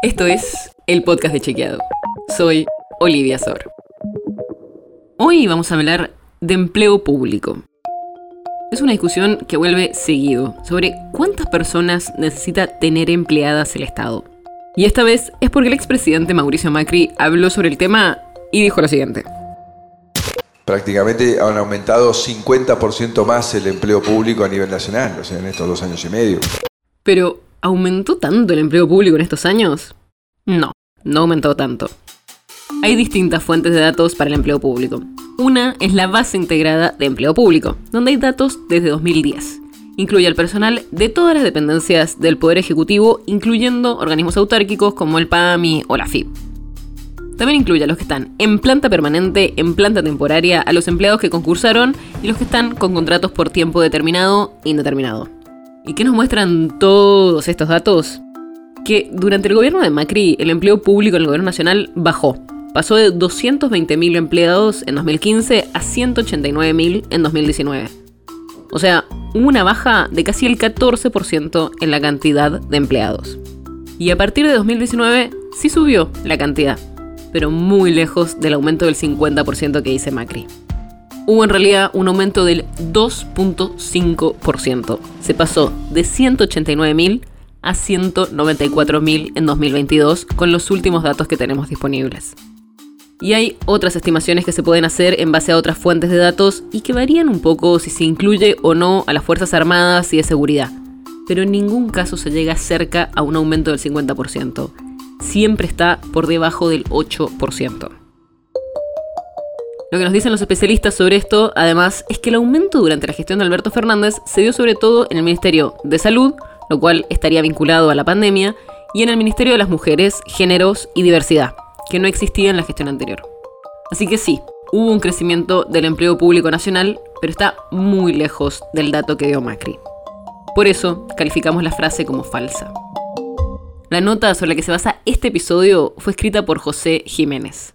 Esto es el podcast de Chequeado. Soy Olivia Sor. Hoy vamos a hablar de empleo público. Es una discusión que vuelve seguido sobre cuántas personas necesita tener empleadas el Estado. Y esta vez es porque el expresidente Mauricio Macri habló sobre el tema y dijo lo siguiente. Prácticamente han aumentado 50% más el empleo público a nivel nacional, o sea, en estos dos años y medio. Pero, ¿aumentó tanto el empleo público en estos años? No, no aumentó tanto. Hay distintas fuentes de datos para el empleo público. Una es la base integrada de empleo público, donde hay datos desde 2010. Incluye al personal de todas las dependencias del Poder Ejecutivo, incluyendo organismos autárquicos como el PAMI o la FIP. También incluye a los que están en planta permanente, en planta temporaria, a los empleados que concursaron y los que están con contratos por tiempo determinado e indeterminado. ¿Y qué nos muestran todos estos datos? Que durante el gobierno de Macri el empleo público en el gobierno nacional bajó, pasó de 220.000 empleados en 2015 a 189.000 en 2019. O sea, una baja de casi el 14% en la cantidad de empleados. Y a partir de 2019 sí subió la cantidad, pero muy lejos del aumento del 50% que dice Macri. Hubo en realidad un aumento del 2.5%. Se pasó de 189.000 a 194.000 en 2022 con los últimos datos que tenemos disponibles. Y hay otras estimaciones que se pueden hacer en base a otras fuentes de datos y que varían un poco si se incluye o no a las Fuerzas Armadas y de seguridad. Pero en ningún caso se llega cerca a un aumento del 50%. Siempre está por debajo del 8%. Lo que nos dicen los especialistas sobre esto, además, es que el aumento durante la gestión de Alberto Fernández se dio sobre todo en el Ministerio de Salud, lo cual estaría vinculado a la pandemia, y en el Ministerio de las Mujeres, Géneros y Diversidad, que no existía en la gestión anterior. Así que sí, hubo un crecimiento del empleo público nacional, pero está muy lejos del dato que dio Macri. Por eso calificamos la frase como falsa. La nota sobre la que se basa este episodio fue escrita por José Jiménez.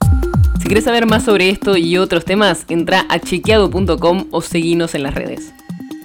Si quieres saber más sobre esto y otros temas, entra a chequeado.com o seguinos en las redes.